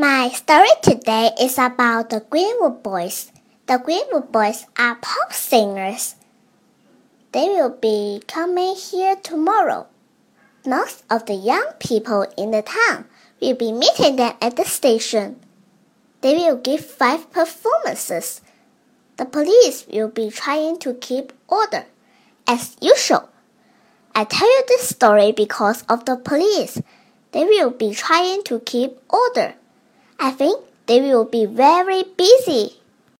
My story today is about the Greenwood Boys. The Greenwood Boys are pop singers. They will be coming here tomorrow. Most of the young people in the town will be meeting them at the station. They will give five performances. The police will be trying to keep order, as usual. I tell you this story because of the police. They will be trying to keep order. I think they will be very busy